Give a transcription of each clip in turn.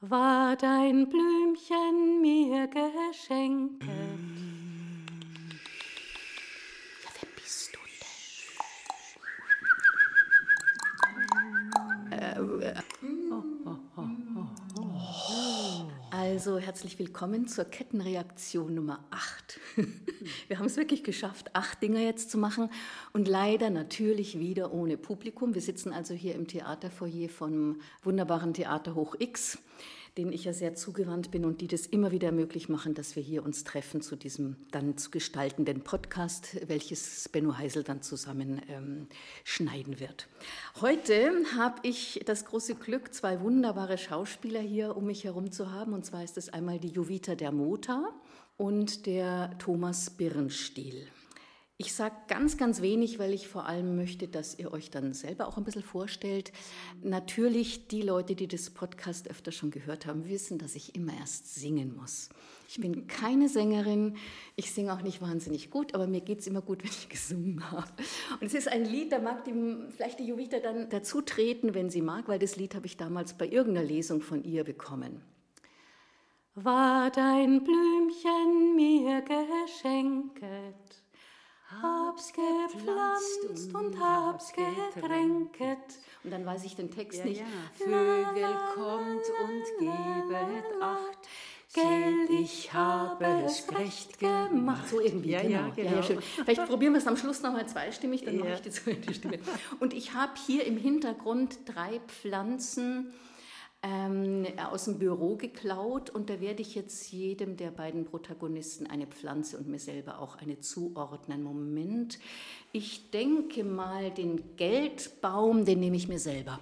war dein Blümchen mir geschenket. Ja, wer bist du Also herzlich willkommen zur Kettenreaktion Nummer 8. Wir haben es wirklich geschafft, acht Dinger jetzt zu machen und leider natürlich wieder ohne Publikum. Wir sitzen also hier im Theaterfoyer vom wunderbaren Theater Hoch X denen ich ja sehr zugewandt bin und die das immer wieder möglich machen, dass wir hier uns treffen zu diesem dann zu gestaltenden Podcast, welches Benno Heisel dann zusammen ähm, schneiden wird. Heute habe ich das große Glück, zwei wunderbare Schauspieler hier um mich herum zu haben. Und zwar ist es einmal die Jovita der Mota und der Thomas Birnstiel. Ich sage ganz, ganz wenig, weil ich vor allem möchte, dass ihr euch dann selber auch ein bisschen vorstellt. Natürlich, die Leute, die das Podcast öfter schon gehört haben, wissen, dass ich immer erst singen muss. Ich bin keine Sängerin, ich singe auch nicht wahnsinnig gut, aber mir geht es immer gut, wenn ich gesungen habe. Und es ist ein Lied, da mag die, vielleicht die Jovita dann dazu treten, wenn sie mag, weil das Lied habe ich damals bei irgendeiner Lesung von ihr bekommen. War dein Blümchen mir geschenket? Hab's gepflanzt und hab's getränket. Und dann weiß ich den Text ja, nicht. Ja. Vögel kommt und gebet Acht. Geld, ich habe es recht gemacht. So irgendwie, ja, genau. Ja, genau. Ja, schön. Vielleicht probieren wir es am Schluss nochmal zweistimmig, dann mache ich die zweite Stimme. Und ich habe hier im Hintergrund drei Pflanzen, ähm, aus dem Büro geklaut und da werde ich jetzt jedem der beiden Protagonisten eine Pflanze und mir selber auch eine zuordnen. Moment, ich denke mal, den Geldbaum, den nehme ich mir selber.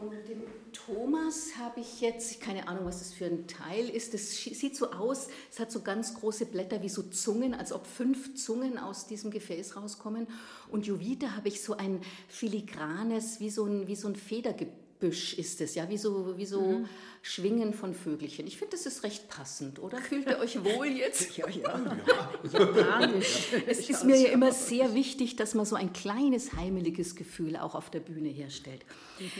Und dem Thomas habe ich jetzt, keine Ahnung, was das für ein Teil ist. Das sieht so aus, es hat so ganz große Blätter wie so Zungen, als ob fünf Zungen aus diesem Gefäß rauskommen. Und Jovita habe ich so ein filigranes, wie so ein, wie so ein Federgebüsch ist es, ja, wie so, wie so mhm. Schwingen von Vögelchen. Ich finde, das ist recht passend, oder? Fühlt ihr euch wohl jetzt? ja, ja. Japanisch. Es ist mir ja immer sehr wichtig, dass man so ein kleines heimeliges Gefühl auch auf der Bühne herstellt. Mhm.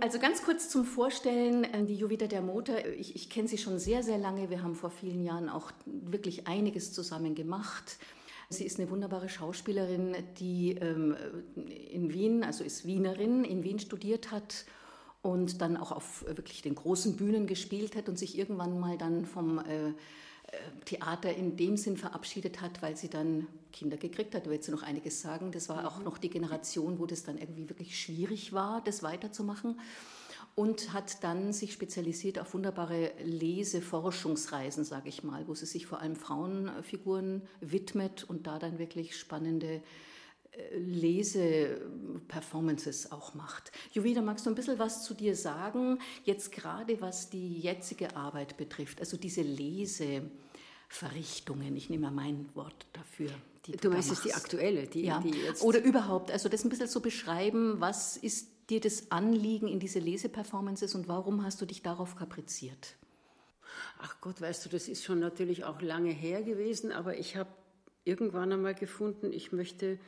Also ganz kurz zum Vorstellen, äh, die Jovita der Motor, ich, ich kenne sie schon sehr, sehr lange. Wir haben vor vielen Jahren auch wirklich einiges zusammen gemacht. Sie ist eine wunderbare Schauspielerin, die ähm, in Wien, also ist Wienerin, in Wien studiert hat und dann auch auf wirklich den großen Bühnen gespielt hat und sich irgendwann mal dann vom äh, Theater in dem Sinn verabschiedet hat, weil sie dann Kinder gekriegt hat. Da wird sie noch einiges sagen. Das war auch mhm. noch die Generation, wo das dann irgendwie wirklich schwierig war, das weiterzumachen. Und hat dann sich spezialisiert auf wunderbare Leseforschungsreisen, sage ich mal, wo sie sich vor allem Frauenfiguren widmet und da dann wirklich spannende äh, Leseperformances auch macht. Jovita, magst du ein bisschen was zu dir sagen, jetzt gerade was die jetzige Arbeit betrifft, also diese Leseverrichtungen, ich nehme mal mein Wort dafür. du, du meinst es die aktuelle, die, ja. die jetzt... Oder überhaupt, also das ein bisschen so beschreiben, was ist dir das Anliegen in diese Leseperformances und warum hast du dich darauf kapriziert? Ach Gott, weißt du, das ist schon natürlich auch lange her gewesen, aber ich habe irgendwann einmal gefunden, ich möchte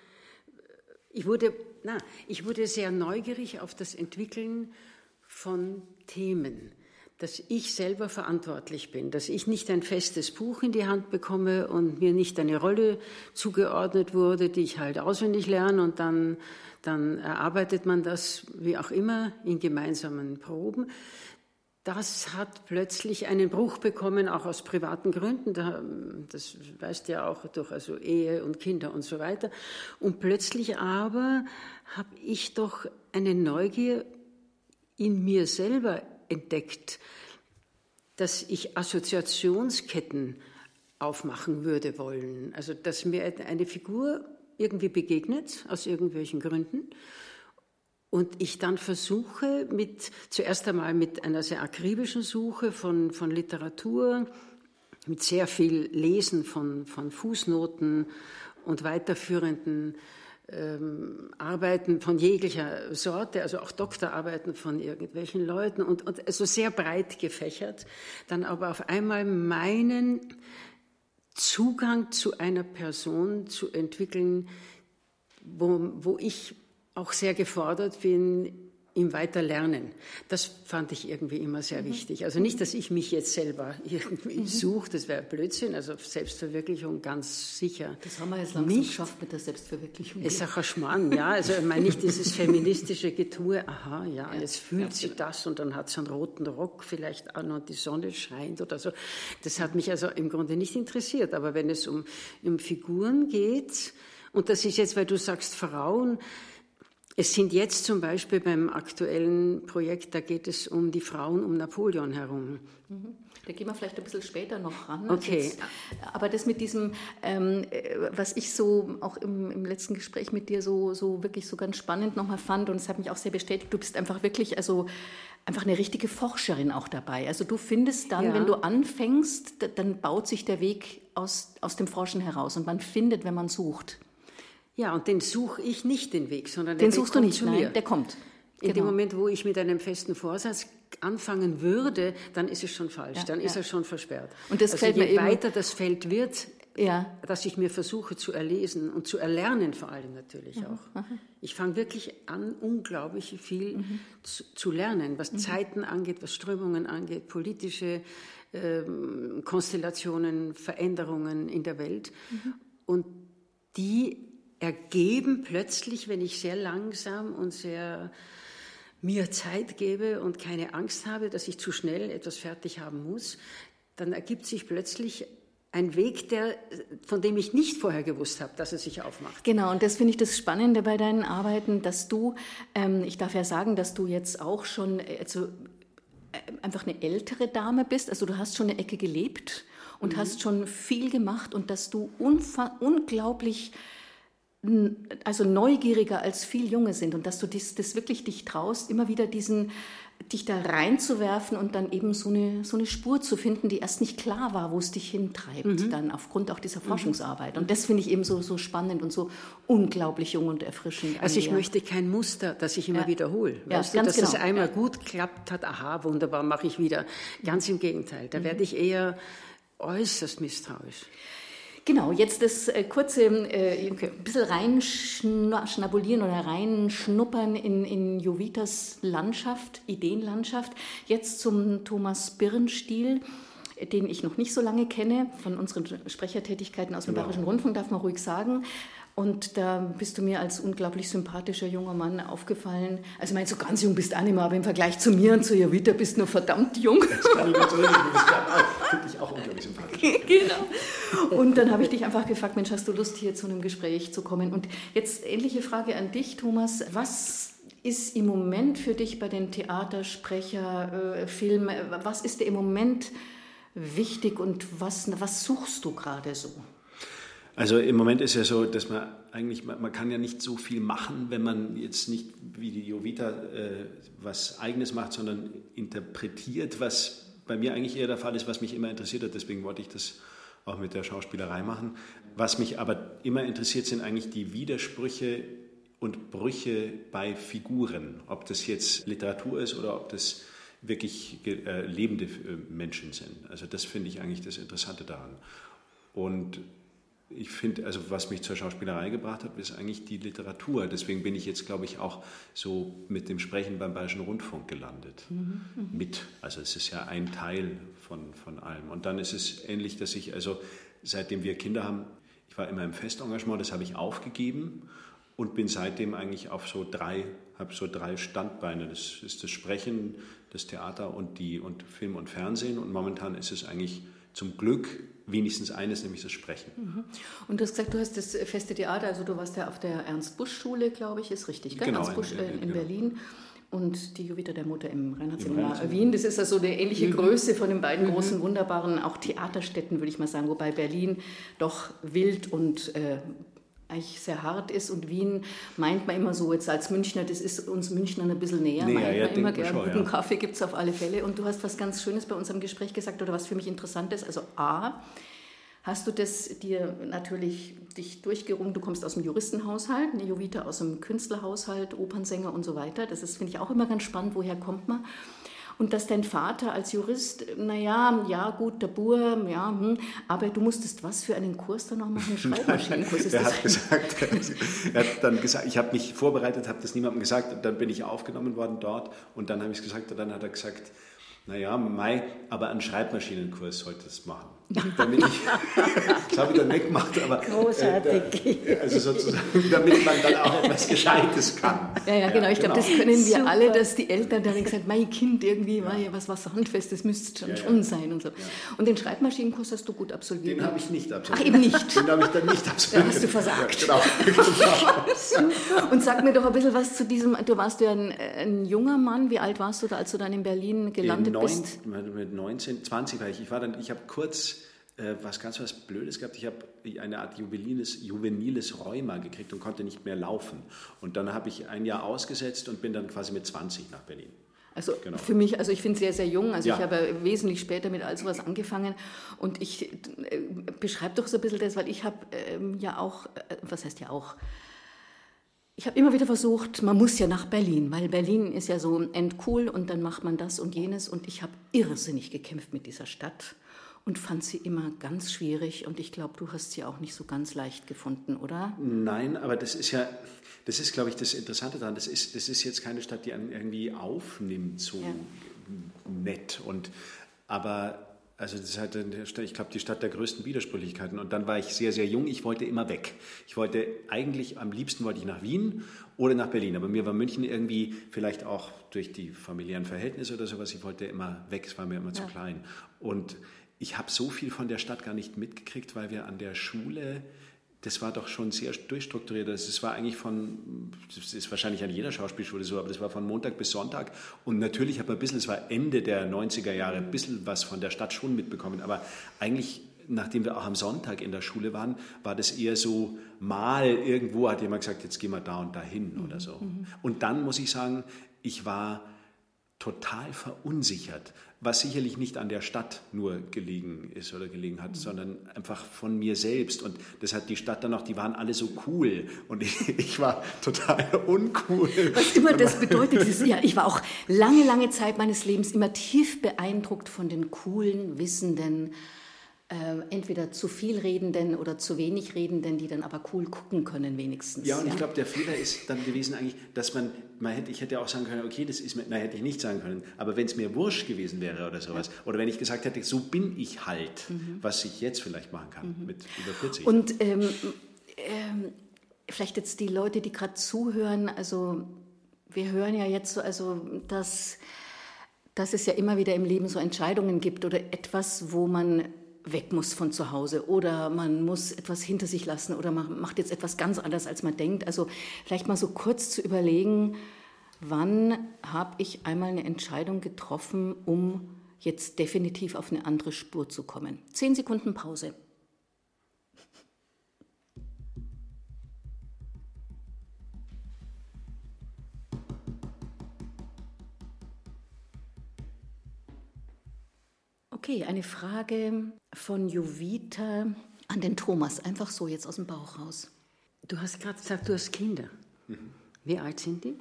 ich wurde, na, ich wurde sehr neugierig auf das Entwickeln von Themen, dass ich selber verantwortlich bin, dass ich nicht ein festes Buch in die Hand bekomme und mir nicht eine Rolle zugeordnet wurde, die ich halt auswendig lerne und dann, dann erarbeitet man das, wie auch immer, in gemeinsamen Proben, das hat plötzlich einen Bruch bekommen, auch aus privaten Gründen. Das weißt ja auch durch also Ehe und Kinder und so weiter. Und plötzlich aber habe ich doch eine Neugier in mir selber entdeckt, dass ich Assoziationsketten aufmachen würde wollen. Also dass mir eine Figur irgendwie begegnet aus irgendwelchen Gründen und ich dann versuche mit, zuerst einmal mit einer sehr akribischen Suche von, von Literatur, mit sehr viel Lesen von, von Fußnoten und weiterführenden ähm, Arbeiten von jeglicher Sorte, also auch Doktorarbeiten von irgendwelchen Leuten und, und also sehr breit gefächert, dann aber auf einmal meinen Zugang zu einer Person zu entwickeln, wo, wo ich auch sehr gefordert bin, im Weiterlernen. Das fand ich irgendwie immer sehr mhm. wichtig. Also nicht, dass ich mich jetzt selber irgendwie mhm. suche, das wäre Blödsinn, also Selbstverwirklichung ganz sicher. Das haben wir jetzt langsam nicht. geschafft mit der Selbstverwirklichung. Es ist auch ein Schmarrn, ja. Also ich meine nicht dieses feministische Getue, aha, ja, ja jetzt fühlt ja, sie das und dann hat sie einen roten Rock, vielleicht auch noch die Sonne scheint oder so. Das hat mich also im Grunde nicht interessiert. Aber wenn es um, um Figuren geht, und das ist jetzt, weil du sagst Frauen, es sind jetzt zum Beispiel beim aktuellen Projekt, da geht es um die Frauen um Napoleon herum. Mhm. Da gehen wir vielleicht ein bisschen später noch ran. Also okay. Jetzt, aber das mit diesem, ähm, äh, was ich so auch im, im, letzten Gespräch mit dir so, so wirklich so ganz spannend nochmal fand und es hat mich auch sehr bestätigt, du bist einfach wirklich, also einfach eine richtige Forscherin auch dabei. Also du findest dann, ja. wenn du anfängst, dann baut sich der Weg aus, aus dem Forschen heraus und man findet, wenn man sucht. Ja, und den suche ich nicht den Weg, sondern den suchst du nicht, nein, der kommt. In genau. dem Moment, wo ich mit einem festen Vorsatz anfangen würde, dann ist es schon falsch, ja, dann ja. ist er schon versperrt. Und das also je mir weiter das Feld wird, ja. dass ich mir versuche zu erlesen und zu erlernen vor allem natürlich mhm. auch. Ich fange wirklich an, unglaublich viel mhm. zu, zu, lernen, was mhm. Zeiten angeht, was Strömungen angeht, politische ähm, Konstellationen, Veränderungen in der Welt. Mhm. Und die ergeben plötzlich, wenn ich sehr langsam und sehr mir Zeit gebe und keine Angst habe, dass ich zu schnell etwas fertig haben muss, dann ergibt sich plötzlich ein Weg, der, von dem ich nicht vorher gewusst habe, dass er sich aufmacht. Genau, und das finde ich das Spannende bei deinen Arbeiten, dass du, ähm, ich darf ja sagen, dass du jetzt auch schon also, äh, einfach eine ältere Dame bist, also du hast schon eine Ecke gelebt und mhm. hast schon viel gemacht und dass du unglaublich also neugieriger als viel Junge sind und dass du das, das wirklich dich traust, immer wieder diesen dich da reinzuwerfen und dann eben so eine, so eine Spur zu finden, die erst nicht klar war, wo es dich hintreibt, mhm. dann aufgrund auch dieser mhm. Forschungsarbeit. Und das finde ich eben so, so spannend und so unglaublich jung und erfrischend. Also ich möchte kein Muster, das ich immer ja. wiederhole. Ja, weißt du, dass genau. es einmal ja. gut klappt hat, aha, wunderbar, mache ich wieder. Ganz im Gegenteil, da mhm. werde ich eher äußerst misstrauisch. Genau, jetzt das äh, kurze äh, ein bisschen reinschnabulieren oder reinschnuppern in, in Jovitas Landschaft, Ideenlandschaft. Jetzt zum Thomas Birnstiel den ich noch nicht so lange kenne, von unseren Sprechertätigkeiten aus dem genau. Bayerischen Rundfunk, darf man ruhig sagen. Und da bist du mir als unglaublich sympathischer junger Mann aufgefallen. Also, meine, so ganz jung bist du auch nicht mehr, aber im Vergleich zu mir und zu Jovita bist du nur verdammt jung. Das kann ich natürlich nicht. finde ich auch unglaublich sympathisch. genau. Und dann habe ich dich einfach gefragt, Mensch, hast du Lust, hier zu einem Gespräch zu kommen? Und jetzt ähnliche Frage an dich, Thomas. Was ist im Moment für dich bei den Theatersprecherfilmen, äh, was ist dir im Moment wichtig und was, was suchst du gerade so? Also im Moment ist ja so, dass man eigentlich, man, kann ja nicht so viel machen, wenn man jetzt nicht wie die Jovita äh, was Eigenes macht, sondern interpretiert, was bei mir eigentlich eher der Fall ist, was mich immer interessiert hat. Deswegen wollte ich das auch mit der Schauspielerei machen. Was mich aber immer interessiert, sind eigentlich die Widersprüche und Brüche bei Figuren. Ob das jetzt Literatur ist oder ob das wirklich äh, lebende äh, Menschen sind. Also das finde ich eigentlich das Interessante daran. Und ich finde, also was mich zur Schauspielerei gebracht hat, ist eigentlich die Literatur. Deswegen bin ich jetzt, glaube ich, auch so mit dem Sprechen beim Bayerischen Rundfunk gelandet. Mhm. Mit. Also es ist ja ein Teil von, von allem. Und dann ist es ähnlich, dass ich, also seitdem wir Kinder haben, ich war immer im Festengagement, das habe ich aufgegeben und bin seitdem eigentlich auf so drei, habe so drei Standbeine. Das ist das Sprechen, das Theater und die und Film und Fernsehen. Und momentan ist es eigentlich zum Glück wenigstens eines, nämlich das Sprechen. Mhm. Und du hast gesagt, du hast das feste Theater, also du warst ja auf der Ernst-Busch-Schule, glaube ich, ist richtig, gell? Genau, Ernst Busch in, in, in genau. Berlin. Und die Juvita der Mutter im Reinhardt Wien. Das ist also eine ähnliche mhm. Größe von den beiden mhm. großen, wunderbaren, auch Theaterstädten, würde ich mal sagen. Wobei Berlin doch wild und äh, eigentlich sehr hart ist und Wien meint man immer so, jetzt als Münchner, das ist uns Münchnern ein bisschen näher, näher meint ja, man immer gerne. Guten ja. Kaffee gibt es auf alle Fälle. Und du hast was ganz Schönes bei unserem Gespräch gesagt oder was für mich interessant ist. Also A, hast du das dir natürlich dich durchgerungen, du kommst aus dem Juristenhaushalt, eine Jovita aus dem Künstlerhaushalt, Opernsänger und so weiter. Das ist, finde ich, auch immer ganz spannend, woher kommt man. Und dass dein Vater als Jurist, naja, ja, gut, der Bur, ja, hm, aber du musstest was für einen Kurs dann noch machen? Schreibmaschinenkurs ist er hat gesagt, er hat dann gesagt, ich habe mich vorbereitet, habe das niemandem gesagt und dann bin ich aufgenommen worden dort und dann habe ich es gesagt und dann hat er gesagt, naja, Mai, aber einen Schreibmaschinenkurs sollte es machen. Damit ich, das habe ich dann weggemacht, aber. Großartig. Äh, also sozusagen, damit man dann auch etwas Gescheites kann. Ja, ja, genau. Ich glaube, das können wir Super. alle, dass die Eltern dann gesagt mein Kind irgendwie, ja. was, was Handfestes müsste schon, ja, schon sein und so. Und den Schreibmaschinenkurs hast du gut absolviert. Den habe ich nicht absolviert. Ach, eben nicht. Den habe ich dann nicht absolviert. Da hast du versagt. genau. genau. und sag mir doch ein bisschen was zu diesem, du warst ja ein, ein, junger Mann. Wie alt warst du da, als du dann in Berlin gelandet neun, bist? Mit 19, 20 war ich. Ich war dann, ich habe kurz äh, was ganz was Blödes gehabt. Ich habe eine Art juveniles, juveniles Rheuma gekriegt und konnte nicht mehr laufen. Und dann habe ich ein Jahr ausgesetzt und bin dann quasi mit 20 nach Berlin. Also genau. für mich, also ich finde es sehr, sehr jung. Also ja. ich habe wesentlich später mit all sowas angefangen. Und ich äh, beschreibe doch so ein bisschen das, weil ich habe ähm, ja auch, äh, was heißt ja auch, ich habe immer wieder versucht, man muss ja nach Berlin, weil Berlin ist ja so endcool und dann macht man das und jenes. Und ich habe irrsinnig gekämpft mit dieser Stadt und fand sie immer ganz schwierig. Und ich glaube, du hast sie auch nicht so ganz leicht gefunden, oder? Nein, aber das ist ja, das ist, glaube ich, das Interessante daran. Das ist, das ist jetzt keine Stadt, die einen irgendwie aufnimmt, so ja. nett. Und, aber also das ist halt, ich glaube, die Stadt der größten Widersprüchlichkeiten. Und dann war ich sehr, sehr jung. Ich wollte immer weg. Ich wollte eigentlich, am liebsten wollte ich nach Wien oder nach Berlin. Aber mir war München irgendwie, vielleicht auch durch die familiären Verhältnisse oder sowas, ich wollte immer weg. Es war mir immer ja. zu klein. Und ich habe so viel von der Stadt gar nicht mitgekriegt, weil wir an der Schule, das war doch schon sehr durchstrukturiert. Es war eigentlich von, das ist wahrscheinlich an jeder Schauspielschule so, aber das war von Montag bis Sonntag. Und natürlich habe ich ein bisschen, es war Ende der 90er Jahre, ein bisschen was von der Stadt schon mitbekommen. Aber eigentlich nachdem wir auch am Sonntag in der Schule waren, war das eher so, mal irgendwo hat jemand gesagt, jetzt gehen wir da und dahin mhm. oder so. Mhm. Und dann muss ich sagen, ich war total verunsichert, was sicherlich nicht an der Stadt nur gelegen ist oder gelegen hat, mhm. sondern einfach von mir selbst. Und das hat die Stadt dann auch, die waren alle so cool und ich, ich war total uncool. Was immer das bedeutet, ist, ja, ich war auch lange, lange Zeit meines Lebens immer tief beeindruckt von den coolen, wissenden, äh, entweder zu viel Redenden oder zu wenig Redenden, die dann aber cool gucken können wenigstens. Ja, und ja? ich glaube, der Fehler ist dann gewesen eigentlich, dass man, man hätte, ich hätte auch sagen können, okay, das ist mir, nein, hätte ich nicht sagen können, aber wenn es mir wurscht gewesen wäre oder sowas, ja. oder wenn ich gesagt hätte, so bin ich halt, mhm. was ich jetzt vielleicht machen kann mhm. mit über 40. Und ähm, ähm, vielleicht jetzt die Leute, die gerade zuhören, also wir hören ja jetzt so, also dass dass es ja immer wieder im Leben so Entscheidungen gibt oder etwas, wo man weg muss von zu Hause oder man muss etwas hinter sich lassen oder man macht jetzt etwas ganz anders, als man denkt. Also vielleicht mal so kurz zu überlegen, wann habe ich einmal eine Entscheidung getroffen, um jetzt definitiv auf eine andere Spur zu kommen. Zehn Sekunden Pause. Okay, eine Frage von Jovita an den Thomas, einfach so jetzt aus dem Bauch raus. Du hast gerade gesagt, du hast Kinder. Mhm. Wie alt sind die?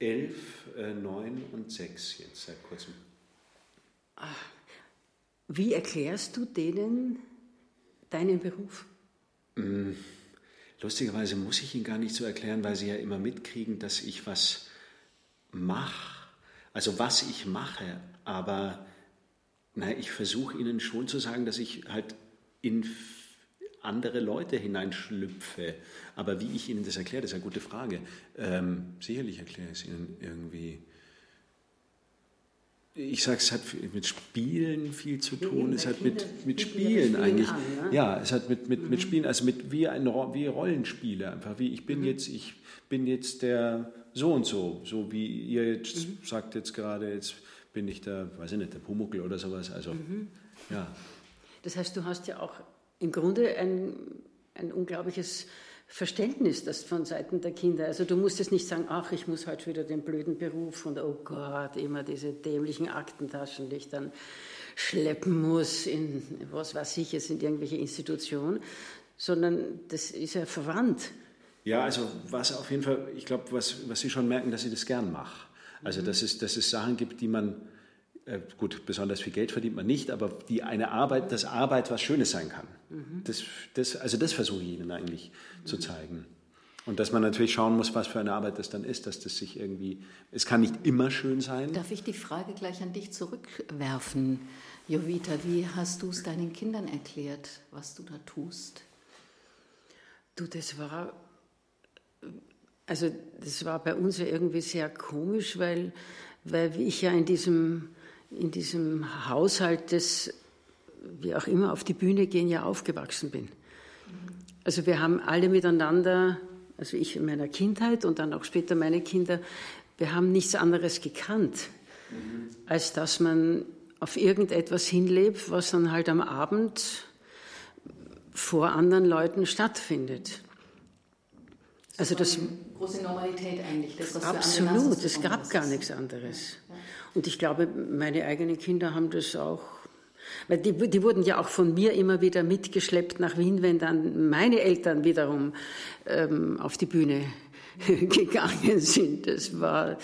Elf, äh, neun und sechs jetzt seit kurzem. Ach, wie erklärst du denen deinen Beruf? Mm, lustigerweise muss ich ihn gar nicht so erklären, weil sie ja immer mitkriegen, dass ich was mache. Also was ich mache, aber Nein, ich versuche Ihnen schon zu sagen, dass ich halt in andere Leute hineinschlüpfe. Aber wie ich Ihnen das erkläre, das ist eine gute Frage. Ähm, sicherlich erkläre ich es Ihnen irgendwie. Ich sage, es hat mit Spielen viel zu tun. Es hat mit, mit Spielen eigentlich. An, ne? Ja, es hat mit, mit, mhm. mit Spielen, also mit wie, ein, wie Rollenspiele einfach. Wie ich bin mhm. jetzt, ich bin jetzt der so und so, so wie ihr jetzt mhm. sagt jetzt gerade jetzt bin ich der, weiß ich nicht, der Pumuckel oder sowas. Also, mhm. ja. Das heißt, du hast ja auch im Grunde ein, ein unglaubliches Verständnis das von Seiten der Kinder. Also du musst jetzt nicht sagen, ach, ich muss heute wieder den blöden Beruf und oh Gott, immer diese dämlichen Aktentaschen, die ich dann schleppen muss in, was weiß ich, jetzt in irgendwelche Institutionen, sondern das ist ja verwandt. Ja, also was auf jeden Fall, ich glaube, was, was Sie schon merken, dass ich das gern mache. Also mhm. dass, es, dass es Sachen gibt, die man äh, gut, besonders viel Geld verdient man nicht, aber die eine Arbeit, dass Arbeit was Schönes sein kann. Mhm. Das, das, also das versuche ich Ihnen eigentlich mhm. zu zeigen. Und dass man natürlich schauen muss, was für eine Arbeit das dann ist, dass das sich irgendwie, es kann nicht immer schön sein. Darf ich die Frage gleich an dich zurückwerfen, Jovita? Wie hast du es deinen Kindern erklärt, was du da tust? Du, das war, also das war bei uns ja irgendwie sehr komisch, weil, weil ich ja in diesem, in diesem Haushalt des, wie auch immer, auf die Bühne gehen, ja aufgewachsen bin. Also wir haben alle miteinander also ich in meiner Kindheit und dann auch später meine Kinder, wir haben nichts anderes gekannt, als dass man auf irgendetwas hinlebt, was dann halt am Abend vor anderen Leuten stattfindet. Also das große Normalität eigentlich. Das, was absolut, es gab gar nichts anderes. Und ich glaube, meine eigenen Kinder haben das auch weil die, die wurden ja auch von mir immer wieder mitgeschleppt nach Wien, wenn dann meine Eltern wiederum ähm, auf die Bühne gegangen sind. Das war,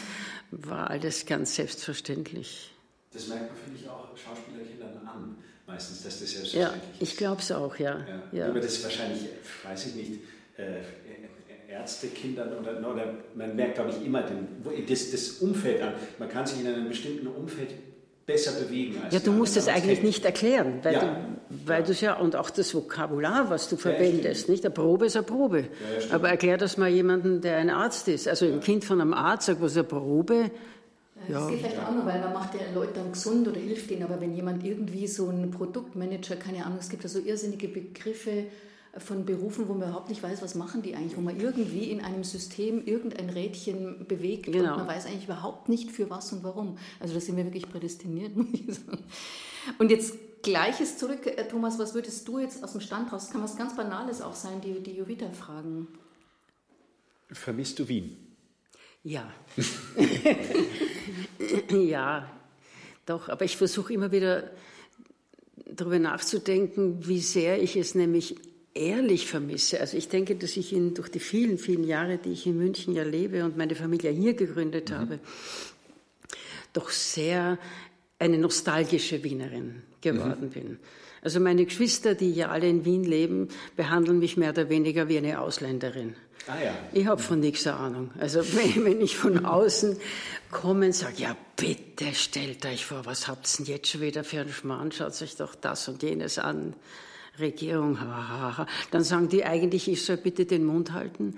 war alles ganz selbstverständlich. Das merkt man, finde ich, auch Schauspielerkindern an, meistens, dass das selbstverständlich ja, ist. Ich glaube es auch, ja. ja. ja. Aber das wahrscheinlich, weiß ich nicht, äh, Ärztekindern oder, oder man merkt, glaube ich, immer den, das, das Umfeld an. Man kann sich in einem bestimmten Umfeld besser bewegen. ja, du musst es eigentlich nicht erklären, weil ja. du, weil du ja, und auch das Vokabular, was du verwendest, ja, nicht? Eine Probe ist eine Probe. Ja, Aber erklär das mal jemandem, der ein Arzt ist. Also ein Kind von einem Arzt sagt, was ist eine Probe? Das ja. geht vielleicht auch noch, weil man macht ja Leute dann gesund oder hilft ihnen. Aber wenn jemand irgendwie so ein Produktmanager, keine Ahnung, es gibt ja so irrsinnige Begriffe, von Berufen, wo man überhaupt nicht weiß, was machen die eigentlich, wo man irgendwie in einem System irgendein Rädchen bewegt genau. und man weiß eigentlich überhaupt nicht für was und warum. Also da sind wir wirklich prädestiniert, muss ich sagen. Und jetzt Gleiches zurück, äh, Thomas, was würdest du jetzt aus dem Stand raus, kann was ganz Banales auch sein, die, die Jovita fragen. Vermisst du Wien? Ja. ja, doch, aber ich versuche immer wieder darüber nachzudenken, wie sehr ich es nämlich ehrlich vermisse. Also ich denke, dass ich ihn durch die vielen, vielen Jahre, die ich in München ja lebe und meine Familie hier gegründet mhm. habe, doch sehr eine nostalgische Wienerin geworden mhm. bin. Also meine Geschwister, die ja alle in Wien leben, behandeln mich mehr oder weniger wie eine Ausländerin. Ah, ja. Ich habe von nichts Ahnung. Also wenn, wenn ich von außen komme und sage, ja bitte stellt euch vor, was habt ihr denn jetzt schon wieder für einen Schmarrn, schaut euch doch das und jenes an. Regierung, dann sagen die eigentlich, ich soll bitte den Mund halten,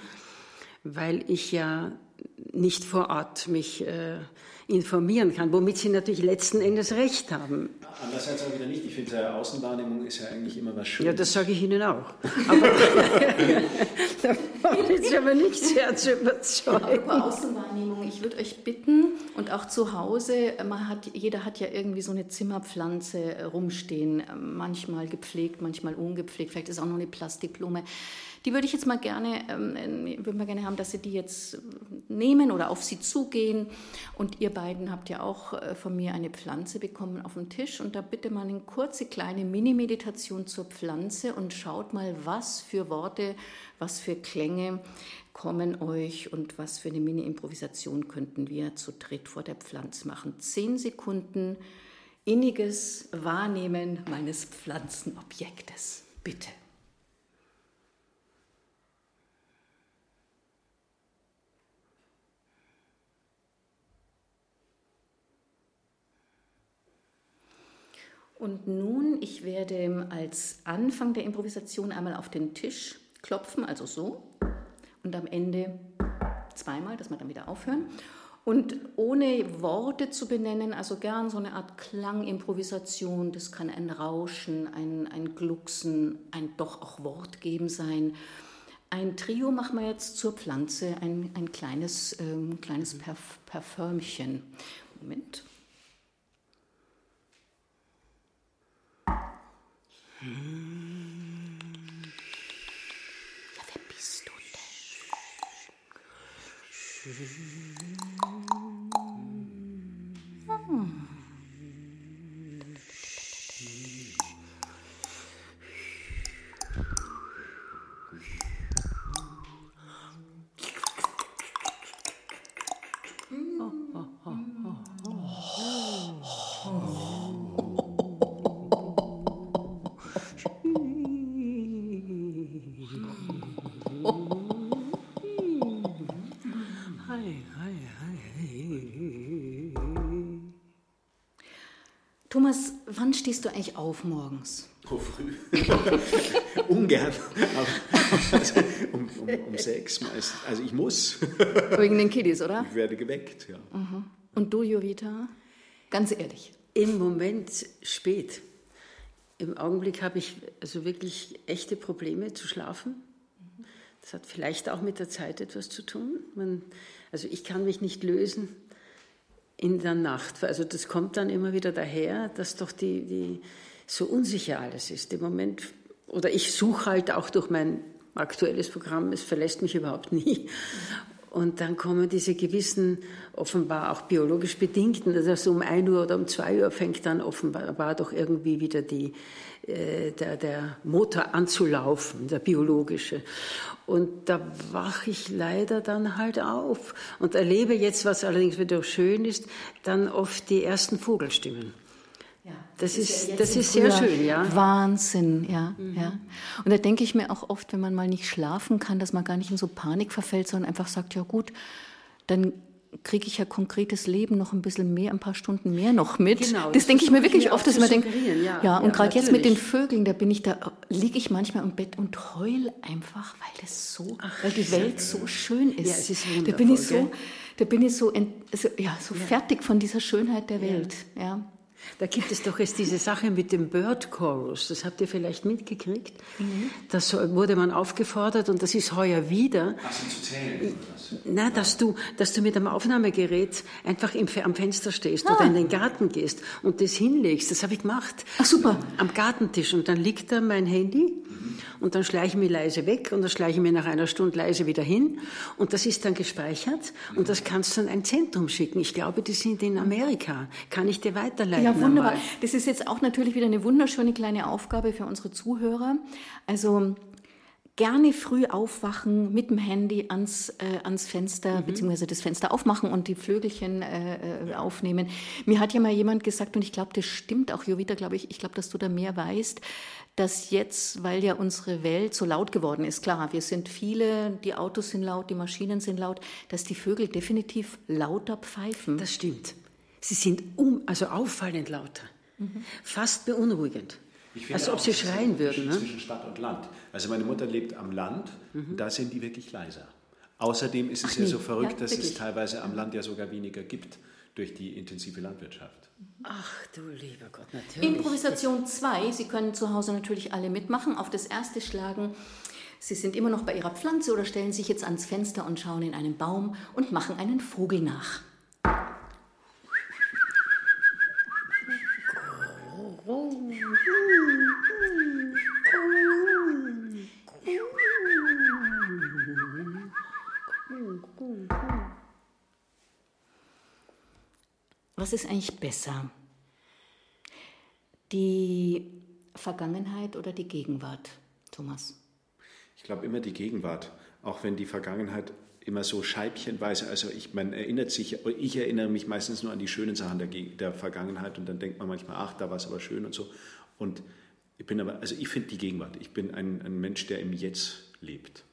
weil ich ja nicht vor Ort mich äh, informieren kann, womit sie natürlich letzten Endes recht haben. Andererseits auch wieder nicht. Ich finde, Außenwahrnehmung ist ja eigentlich immer was Schönes. Ja, das sage ich Ihnen auch. Aber da war ich aber nicht sehr zu überzeugen. Apropos Außenwahrnehmung, ich würde euch bitten, und auch zu Hause, man hat, jeder hat ja irgendwie so eine Zimmerpflanze rumstehen, manchmal gepflegt, manchmal ungepflegt, vielleicht ist auch noch eine Plastikblume. Die würde ich jetzt mal gerne, ähm, würde mal gerne haben, dass Sie die jetzt nehmen oder auf Sie zugehen. Und ihr beiden habt ja auch äh, von mir eine Pflanze bekommen auf dem Tisch. Und da bitte mal eine kurze kleine Mini-Meditation zur Pflanze und schaut mal, was für Worte, was für Klänge kommen euch und was für eine Mini-Improvisation könnten wir zu dritt vor der Pflanze machen. Zehn Sekunden inniges Wahrnehmen meines Pflanzenobjektes. Bitte. Und nun, ich werde als Anfang der Improvisation einmal auf den Tisch klopfen, also so, und am Ende zweimal, dass wir dann wieder aufhören. Und ohne Worte zu benennen, also gern so eine Art Klangimprovisation, das kann ein Rauschen, ein, ein Glucksen, ein doch auch Wortgeben sein. Ein Trio machen wir jetzt zur Pflanze, ein, ein kleines, ähm, kleines Perf Parfümchen. Moment. Hm. Thomas, wann stehst du eigentlich auf morgens? Oh, früh. Ungern. Also, um, um, um, sechs meist. Also ich muss. Wegen den Kiddies, oder? Ich werde geweckt, ja. Mhm. Und du, Jovita? Ganz ehrlich. Im Moment spät. Im Augenblick habe ich also wirklich echte Probleme zu schlafen. Das hat vielleicht auch mit der Zeit etwas zu tun. Man, also ich kann mich nicht lösen in der Nacht. Also das kommt dann immer wieder daher, dass doch die, die so unsicher alles ist. Im Moment, oder ich suche halt auch durch mein aktuelles Programm, es verlässt mich überhaupt nie. Und dann kommen diese gewissen, offenbar auch biologisch bedingten, also um ein Uhr oder um zwei Uhr fängt dann offenbar doch irgendwie wieder die, äh, der, der Motor anzulaufen, der biologische. Und da wache ich leider dann halt auf und erlebe jetzt, was allerdings wieder schön ist, dann oft die ersten Vogelstimmen. Ja, das, das ist, ja das ist sehr schön, ja. Wahnsinn, ja, mhm. ja. Und da denke ich mir auch oft, wenn man mal nicht schlafen kann, dass man gar nicht in so Panik verfällt, sondern einfach sagt, ja gut, dann kriege ich ja konkretes Leben noch ein bisschen mehr, ein paar Stunden mehr noch mit. Genau, das, das denke ich mir wirklich oft, dass mir denke, ja, ja, und ja, gerade jetzt mit den Vögeln, da bin ich da, liege ich manchmal im Bett und heul einfach, weil es so, Ach, weil die Welt so schön ist. Ja, es ist da bin ich so, da bin ich so, so ja, so fertig von dieser Schönheit der Welt, ja. Da gibt es doch jetzt diese Sache mit dem Bird Chorus, das habt ihr vielleicht mitgekriegt. Mhm. Das wurde man aufgefordert und das ist heuer wieder. Ach, zu zählen. Na, dass du, dass du mit einem Aufnahmegerät einfach im, am Fenster stehst ah. oder in den Garten gehst und das hinlegst. Das habe ich gemacht. Ach super. Am Gartentisch und dann liegt da mein Handy und dann schleiche ich mich leise weg und dann schleiche ich mich nach einer Stunde leise wieder hin und das ist dann gespeichert und das kannst du in ein Zentrum schicken. Ich glaube, die sind in Amerika. Kann ich dir weiterleiten? Ja, wunderbar. Einmal? Das ist jetzt auch natürlich wieder eine wunderschöne kleine Aufgabe für unsere Zuhörer. Also gerne früh aufwachen, mit dem Handy ans, äh, ans Fenster, mhm. beziehungsweise das Fenster aufmachen und die Flögelchen äh, äh, aufnehmen. Mir hat ja mal jemand gesagt, und ich glaube, das stimmt auch, Jovita, glaube ich, ich glaube, dass du da mehr weißt, dass jetzt, weil ja unsere Welt so laut geworden ist, klar, wir sind viele, die Autos sind laut, die Maschinen sind laut, dass die Vögel definitiv lauter pfeifen. Das stimmt. Sie sind um, also auffallend lauter, mhm. fast beunruhigend. Als ob sie schreien würden. Ne? Zwischen Stadt und Land. Also meine Mutter lebt am Land, mhm. da sind die wirklich leiser. Außerdem ist es Ach, ja nee. so verrückt, ja, dass wirklich? es teilweise am Land ja sogar weniger gibt durch die intensive Landwirtschaft. Ach du lieber Gott, natürlich. Improvisation 2, Sie können zu Hause natürlich alle mitmachen, auf das erste schlagen. Sie sind immer noch bei Ihrer Pflanze oder stellen sich jetzt ans Fenster und schauen in einen Baum und machen einen Vogel nach. Was ist eigentlich besser? Die Vergangenheit oder die Gegenwart, Thomas? Ich glaube immer die Gegenwart, auch wenn die Vergangenheit immer so scheibchenweise, also ich, man erinnert sich, ich erinnere mich meistens nur an die schönen Sachen der, der Vergangenheit und dann denkt man manchmal, ach, da war es aber schön und so. Und ich bin aber, also ich finde die Gegenwart, ich bin ein, ein Mensch, der im Jetzt lebt.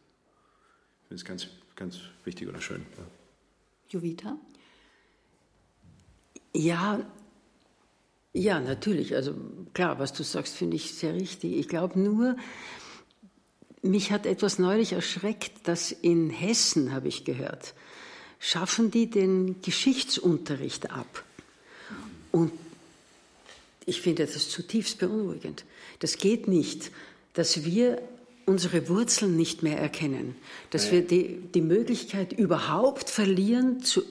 Ich finde es ganz, ganz wichtig oder schön. Ja. Jovita? Ja, ja, natürlich. Also klar, was du sagst, finde ich sehr richtig. Ich glaube nur, mich hat etwas neulich erschreckt, dass in Hessen, habe ich gehört, schaffen die den Geschichtsunterricht ab. Und ich finde das zutiefst beunruhigend. Das geht nicht, dass wir unsere Wurzeln nicht mehr erkennen, dass wir die, die Möglichkeit überhaupt verlieren, zu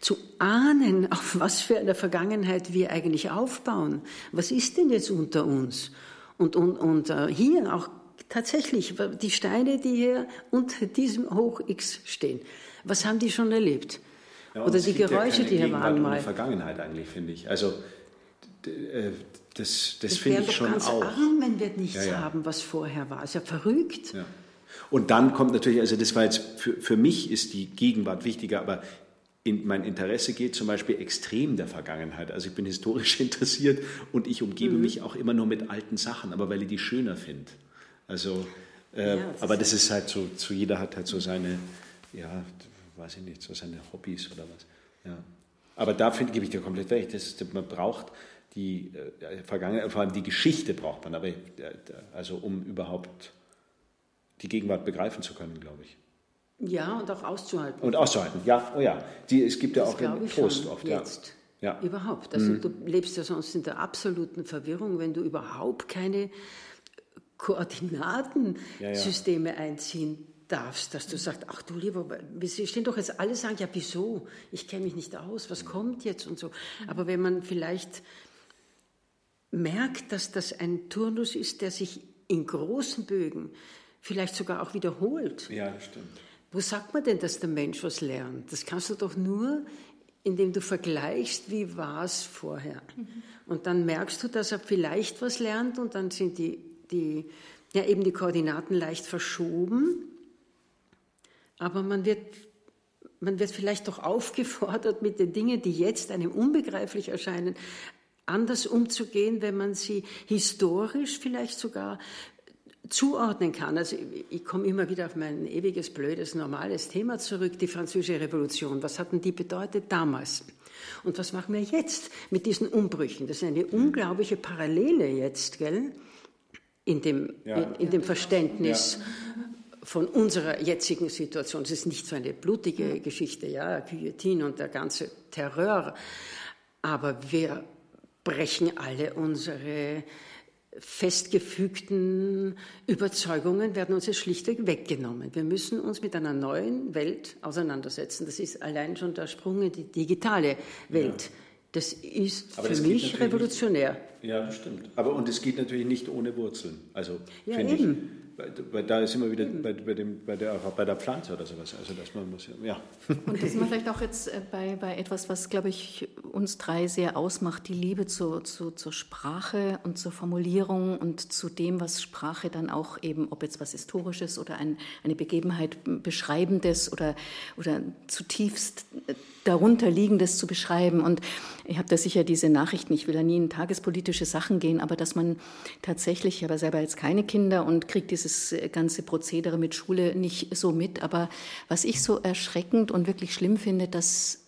zu ahnen, auf was für eine Vergangenheit wir eigentlich aufbauen. Was ist denn jetzt unter uns? Und, und, und äh, hier auch tatsächlich die Steine, die hier unter diesem Hoch X stehen. Was haben die schon erlebt? Ja, Oder die Geräusche, ja die hier waren mal. Vergangenheit eigentlich, finde ich. Also äh, das, das finde ich schon ganz auch. arm, wenn wir nichts ja, haben, was vorher war. Ist ja verrückt. Und dann kommt natürlich, also das war jetzt für, für mich ist die Gegenwart wichtiger, aber in, mein Interesse geht zum Beispiel extrem der Vergangenheit. Also ich bin historisch interessiert und ich umgebe mhm. mich auch immer nur mit alten Sachen, aber weil ich die schöner finde. Also Äh, ja, das aber das ist halt so, so, jeder hat halt so seine, ja, weiß ich nicht, so seine Hobbys oder was. Ja. Aber da finde gebe ich dir komplett recht. Das, man braucht die äh, Vergangenheit, vor allem die Geschichte braucht man, aber, äh, also um überhaupt die Gegenwart begreifen zu können, glaube ich. Ja, und auch auszuhalten. Und auszuhalten, ja, oh ja. Die, es gibt das ja auch einen Trost oft. Jetzt. Ja. Überhaupt. Also mhm. du lebst ja sonst in der absoluten Verwirrung, wenn du überhaupt keine Koordinatensysteme ja, ja. einziehen darfst, dass du sagst, ach du lieber, wir stehen doch jetzt alle sagen, ja wieso, ich kenne mich nicht aus, was kommt jetzt und so. Aber wenn man vielleicht merkt, dass das ein Turnus ist, der sich in großen Bögen vielleicht sogar auch wiederholt. Ja, das stimmt. Wo sagt man denn, dass der Mensch was lernt? Das kannst du doch nur, indem du vergleichst, wie war es vorher. Mhm. Und dann merkst du, dass er vielleicht was lernt und dann sind die, die, ja, eben die Koordinaten leicht verschoben. Aber man wird, man wird vielleicht doch aufgefordert, mit den Dingen, die jetzt einem unbegreiflich erscheinen, anders umzugehen, wenn man sie historisch vielleicht sogar zuordnen kann. Also ich komme immer wieder auf mein ewiges, blödes, normales Thema zurück, die französische Revolution. Was hatten die bedeutet damals? Und was machen wir jetzt mit diesen Umbrüchen? Das ist eine unglaubliche Parallele jetzt, gell? In dem, ja. in, in, dem Verständnis ja. von unserer jetzigen Situation. Es ist nicht so eine blutige Geschichte, ja, Guillotine und der ganze Terror. Aber wir brechen alle unsere festgefügten Überzeugungen werden uns jetzt schlichtweg weggenommen. Wir müssen uns mit einer neuen Welt auseinandersetzen. Das ist allein schon der Sprung in die digitale Welt. Ja. Das ist Aber für das mich revolutionär. Ja, das stimmt. Aber und es geht natürlich nicht ohne Wurzeln. Also ja, eben. Weil da ist immer wieder bei, bei, dem, bei, der, bei der Pflanze oder sowas. Also dass man muss ja. Und das wir vielleicht auch jetzt äh, bei, bei etwas, was, glaube ich, uns drei sehr ausmacht, die Liebe zu, zu, zur Sprache und zur Formulierung und zu dem, was Sprache dann auch eben, ob jetzt was Historisches oder ein, eine Begebenheit Beschreibendes oder, oder zutiefst darunter liegendes zu beschreiben. Und ich habe da sicher diese Nachrichten, ich will da nie in tagespolitische Sachen gehen, aber dass man tatsächlich, ich habe selber jetzt keine Kinder und kriege dieses ganze Prozedere mit Schule nicht so mit, aber was ich so erschreckend und wirklich schlimm finde, dass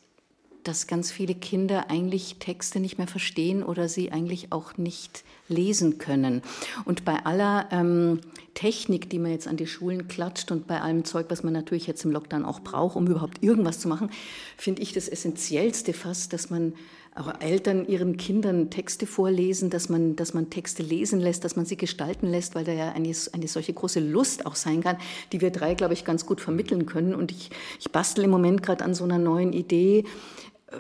dass ganz viele Kinder eigentlich Texte nicht mehr verstehen oder sie eigentlich auch nicht lesen können. Und bei aller ähm, Technik, die man jetzt an die Schulen klatscht und bei allem Zeug, was man natürlich jetzt im Lockdown auch braucht, um überhaupt irgendwas zu machen, finde ich das Essentiellste fast, dass man auch Eltern ihren Kindern Texte vorlesen, dass man, dass man Texte lesen lässt, dass man sie gestalten lässt, weil da ja eine, eine solche große Lust auch sein kann, die wir drei, glaube ich, ganz gut vermitteln können. Und ich, ich bastel im Moment gerade an so einer neuen Idee,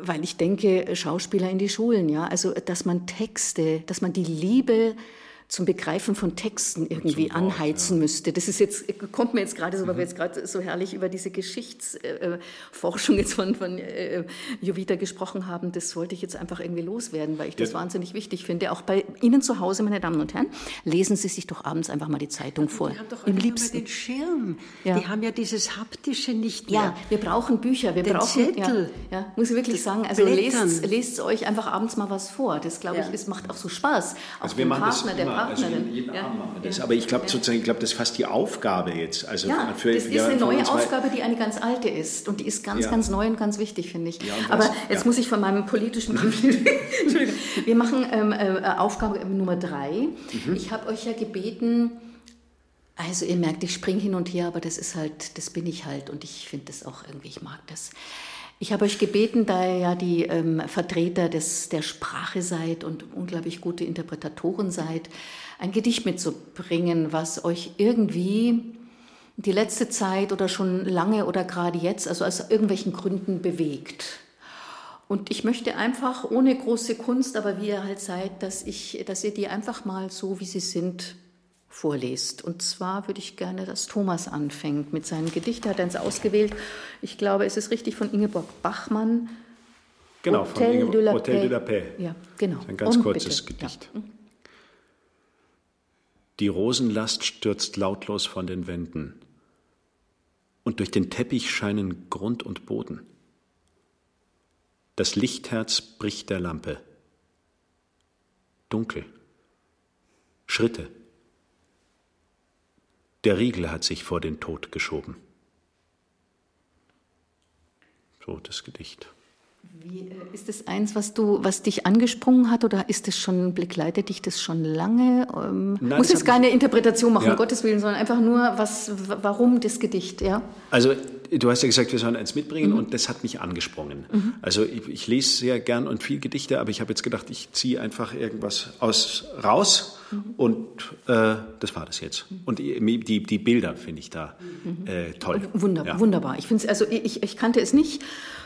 weil ich denke, Schauspieler in die Schulen, ja, also dass man Texte, dass man die Liebe zum Begreifen von Texten irgendwie anheizen ja. müsste. Das ist jetzt, kommt mir jetzt gerade so, weil wir mhm. jetzt gerade so herrlich über diese Geschichtsforschung jetzt von, von äh, Jovita gesprochen haben. Das wollte ich jetzt einfach irgendwie loswerden, weil ich das ja. wahnsinnig wichtig finde. Auch bei Ihnen zu Hause, meine Damen und Herren, lesen Sie sich doch abends einfach mal die Zeitung ja, vor. Die haben doch Im liebsten den Schirm. Die haben ja dieses haptische nicht mehr. Ja, wir brauchen Bücher, wir den brauchen Zettel. Ja, muss ich wirklich sagen. Also lest, lest euch einfach abends mal was vor. Das glaube ich, es macht auch so Spaß. Auch also wir machen Partner, das immer. Also jeden ja. Abend machen wir das. Ja. Aber ich glaube sozusagen, ich glaube, das ist fast die Aufgabe jetzt. Also ja, für, das ist eine neue Aufgabe, die eine ganz alte ist. Und die ist ganz, ganz neu und ganz wichtig, finde ich. Aber was, jetzt muss ich von meinem politischen Entschuldigung. Wir machen ähm, äh, Aufgabe Nummer drei. Mhm. Ich habe euch ja gebeten, also ihr merkt, ich springe hin und her, aber das ist halt, das bin ich halt und ich finde das auch irgendwie, ich mag das. Ich habe euch gebeten, da ihr ja die ähm, Vertreter des, der Sprache seid und unglaublich gute Interpretatoren seid, ein Gedicht mitzubringen, was euch irgendwie die letzte Zeit oder schon lange oder gerade jetzt, also aus irgendwelchen Gründen bewegt. Und ich möchte einfach ohne große Kunst, aber wie ihr halt seid, dass, ich, dass ihr die einfach mal so, wie sie sind, vorlest. Und zwar würde ich gerne, dass Thomas anfängt mit seinem Gedicht. Er hat eins ausgewählt. Ich glaube, es ist richtig von Ingeborg Bachmann. Genau, Hotel von Ingeborg, de la Hotel de la Paix. Ja, genau. Ein ganz Und kurzes bitte. Gedicht. Ja. Die Rosenlast stürzt lautlos von den Wänden. Und durch den Teppich scheinen Grund und Boden. Das Lichtherz bricht der Lampe. Dunkel. Schritte Der Riegel hat sich vor den Tod geschoben. So das Gedicht. Wie, äh, ist das eins, was du, was dich angesprungen hat, oder ist das schon, begleitet dich das schon lange? Ähm, Nein, muss jetzt keine Interpretation machen, ja. um Gottes Willen, sondern einfach nur, was, warum das Gedicht, ja? Also du hast ja gesagt, wir sollen eins mitbringen mhm. und das hat mich angesprungen. Mhm. Also ich, ich, lese sehr gern und viel Gedichte, aber ich habe jetzt gedacht, ich ziehe einfach irgendwas aus raus mhm. und äh, das war das jetzt. Und die, die, die Bilder finde ich da äh, toll. Wunder, ja. Wunderbar. Ich finde also ich, ich kannte es nicht.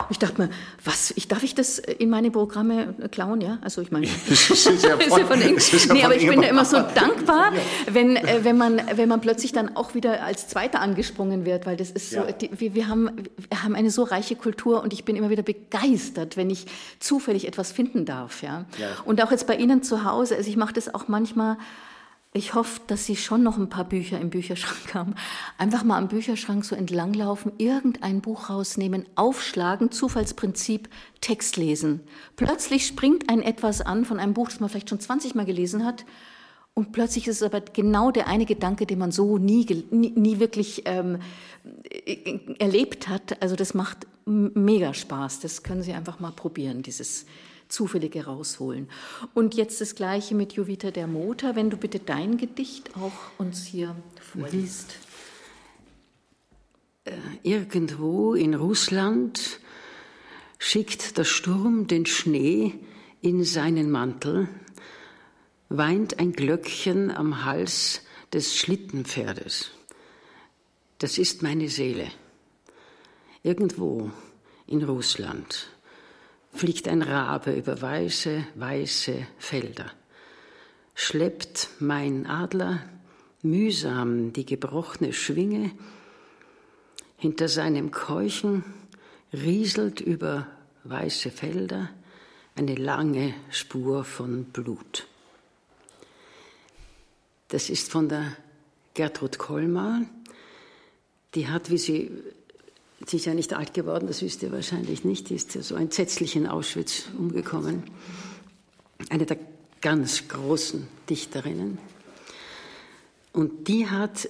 Ich dachte mir, was, ich, darf ich das in meine Programme klauen? Ja, also ich meine, das ist ja von, von ist ja nee, aber ich bin da immer so dankbar, wenn, äh, wenn, man, wenn man plötzlich dann auch wieder als Zweiter angesprungen wird, weil das ist so, ja. die, wir, wir, haben, wir haben eine so reiche Kultur und ich bin immer wieder begeistert, wenn ich zufällig etwas finden darf. Ja? ja. Und auch jetzt bei Ihnen zu Hause, also ich mache das auch manchmal, ich hoffe, dass Sie schon noch ein paar Bücher im Bücherschrank haben. Einfach mal am Bücherschrank so entlanglaufen, irgendein Buch rausnehmen, aufschlagen, Zufallsprinzip, Text lesen. Plötzlich springt ein etwas an von einem Buch, das man vielleicht schon 20 Mal gelesen hat und plötzlich ist es aber genau der eine Gedanke, den man so nie, nie, nie wirklich ähm, erlebt hat. Also das macht mega Spaß. Das können Sie einfach mal probieren, dieses zufällige rausholen. Und jetzt das Gleiche mit Jovita der Motor. Wenn du bitte dein Gedicht auch uns hier vorliest. Äh, irgendwo in Russland schickt der Sturm den Schnee in seinen Mantel weint ein Glöckchen am Hals des Schlittenpferdes. Das ist meine Seele. Irgendwo in Russland fliegt ein Rabe über weiße, weiße Felder, schleppt mein Adler mühsam die gebrochene Schwinge, hinter seinem Keuchen rieselt über weiße Felder eine lange Spur von Blut. Das ist von der Gertrud Kollmar. Die hat, wie sie, sie ist ja nicht alt geworden, das wisst ihr wahrscheinlich nicht, die ist ja so entsetzlich in Auschwitz umgekommen. Eine der ganz großen Dichterinnen. Und die hat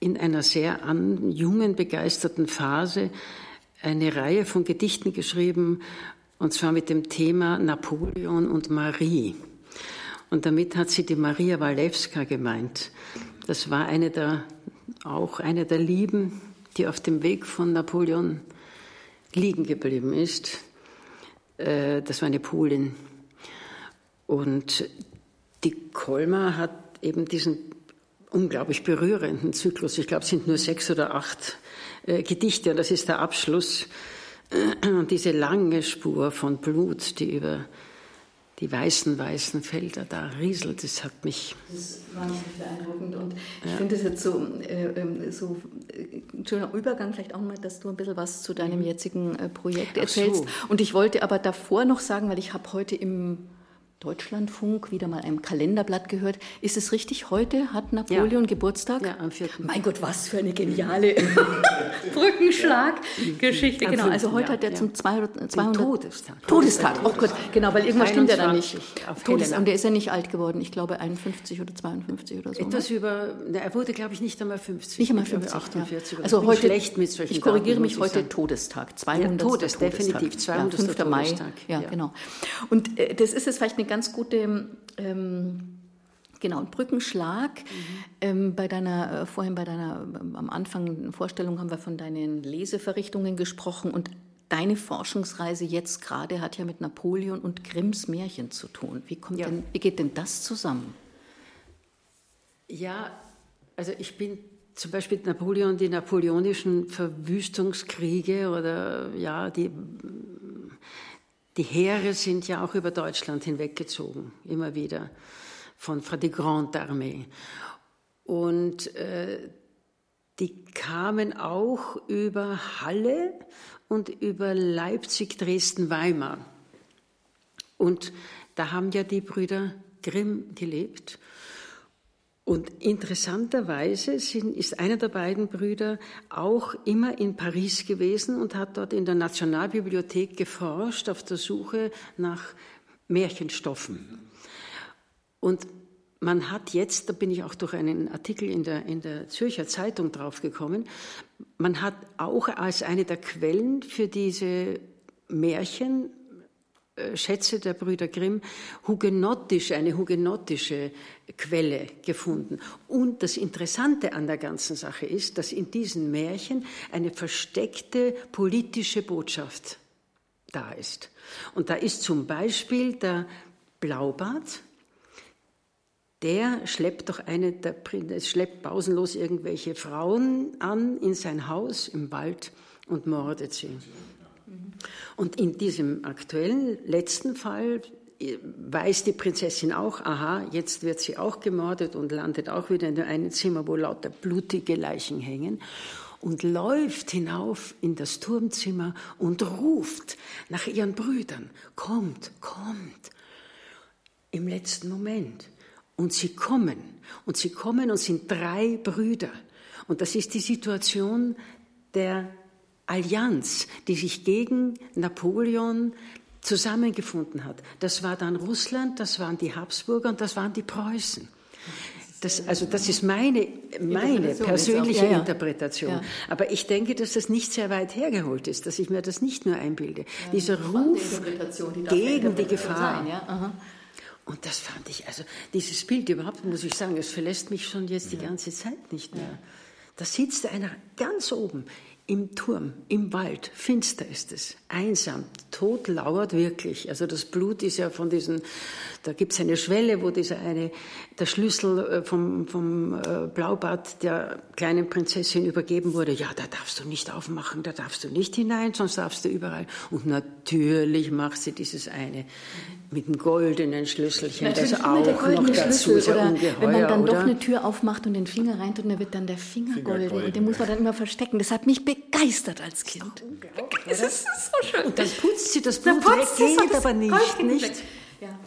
in einer sehr an, jungen, begeisterten Phase eine Reihe von Gedichten geschrieben, und zwar mit dem Thema Napoleon und Marie. Und damit hat sie die Maria Walewska gemeint. Das war eine der, auch eine der Lieben, die auf dem Weg von Napoleon liegen geblieben ist. Äh, das war eine Polin. Und die Kolmar hat eben diesen unglaublich berührenden Zyklus. Ich glaube, es sind nur sechs oder acht äh, Gedichte und das ist der Abschluss. Und diese lange Spur von Blut, die über die weißen, weißen Felder da rieselt. Das hat mich. Das ist wahnsinnig beeindruckend. Und ich finde es jetzt so, äh, ähm, so äh, ein schöner Übergang, vielleicht auch mal, dass du ein bisschen was zu deinem mhm. jetzigen äh, Projekt erzählst. So. Und ich wollte aber davor noch sagen, weil ich habe heute im Deutschlandfunk wieder mal einem Kalenderblatt gehört. Ist es richtig, heute hat Napoleon ja. Geburtstag? Ja, am 4. Mein Gott, was für eine geniale Brückenschlag-Geschichte. Genau, also heute hat er zum 200. Todestag. Todestag, oh Gott, genau, weil irgendwas stimmt ja da nicht. Todestag, und der ist ja nicht alt geworden, ich glaube 51 oder 52 oder so. Etwas ne? über, er wurde glaube ich nicht einmal 50. Nicht einmal 50, 48. Ja. Also heute, schlecht mit solchen Ich korrigiere mich, heute sagen. Todestag, 200. Ja, Todes, definitiv, 200. Ja, 5. Mai, ja, genau. Und äh, das ist jetzt vielleicht eine ganz gute ähm, Genau, ein Brückenschlag. Mhm. Ähm, bei deiner, äh, vorhin bei deiner, ähm, am Anfang Vorstellung haben wir von deinen Leseverrichtungen gesprochen und deine Forschungsreise jetzt gerade hat ja mit Napoleon und Grimms Märchen zu tun. Wie, kommt ja. denn, wie geht denn das zusammen? Ja, also ich bin zum Beispiel Napoleon, die napoleonischen Verwüstungskriege oder ja, die die Heere sind ja auch über Deutschland hinweggezogen, immer wieder, von die Grande Armee. Und äh, die kamen auch über Halle und über Leipzig, Dresden, Weimar. Und da haben ja die Brüder Grimm gelebt. Und interessanterweise sind, ist einer der beiden Brüder auch immer in Paris gewesen und hat dort in der Nationalbibliothek geforscht auf der Suche nach Märchenstoffen. Und man hat jetzt, da bin ich auch durch einen Artikel in der, in der Zürcher Zeitung draufgekommen, man hat auch als eine der Quellen für diese Märchen, Schätze der Brüder Grimm, hugenottische, eine hugenottische Quelle gefunden. Und das Interessante an der ganzen Sache ist, dass in diesen Märchen eine versteckte politische Botschaft da ist. Und da ist zum Beispiel der Blaubart, der schleppt doch eine der, schleppt pausenlos irgendwelche Frauen an in sein Haus im Wald und mordet sie. Und in diesem aktuellen letzten Fall äh, weiß die Prinzessin auch, aha, jetzt wird sie auch gemordet und landet auch wieder in einem Zimmer, wo lauter blutige Leichen hängen und läuft hinauf in das Turmzimmer und ruft nach ihren Brüdern, kommt, kommt, im letzten Moment. Und sie kommen. Und sie kommen und sind drei Brüder. Und das ist die Situation der Allianz, die sich gegen Napoleon zusammengefunden hat. Das war dann Russland, das waren die Habsburger und das waren die Preußen. Das, also das ist meine, meine persönliche ja, ja. Interpretation. Ja. Aber ich denke, dass das nicht sehr weit hergeholt ist, dass ich mir das nicht nur einbilde. Dieser Ruf die gegen die Gefahr. Sein, und das fand ich, also dieses Bild überhaupt, muss ich sagen, es verlässt mich schon jetzt die ganze Zeit nicht mehr. Da sitzt einer ganz oben im Turm, im Wald, finster ist es, einsam, Tod lauert wirklich. Also das Blut ist ja von diesen, da gibt es eine Schwelle, wo dieser eine, der Schlüssel äh, vom, vom äh, Blaubart der kleinen Prinzessin übergeben wurde. Ja, da darfst du nicht aufmachen, da darfst du nicht hinein, sonst darfst du überall. Und natürlich macht sie dieses eine mit dem goldenen Schlüsselchen, das auch noch dazu ist ja ungeheuer, Wenn man dann oder? doch eine Tür aufmacht und den Finger reintut, dann wird dann der Finger, Finger golden. golden. Und den muss man dann immer verstecken. Das hat mich begeistert als Kind. Das ist so schön. Und dann putzt sie das Blut weg, geht aber nicht. nicht. Ja.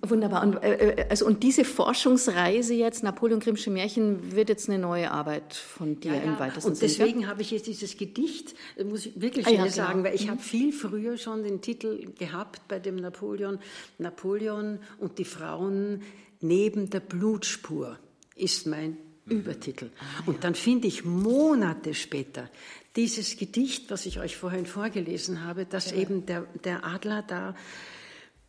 Wunderbar. Und, äh, äh, also, und diese Forschungsreise jetzt, Napoleon Grimmsche Märchen, wird jetzt eine neue Arbeit von dir ja, ja. im weitesten Sinne. Und deswegen habe ich jetzt dieses Gedicht, muss ich wirklich ah, ja, sagen, weil ich mhm. habe viel früher schon den Titel gehabt bei dem Napoleon, Napoleon und die Frauen neben der Blutspur ist mein mhm. Übertitel. Ah, und dann finde ich Monate später dieses Gedicht, was ich euch vorhin vorgelesen habe, dass eben der, der Adler da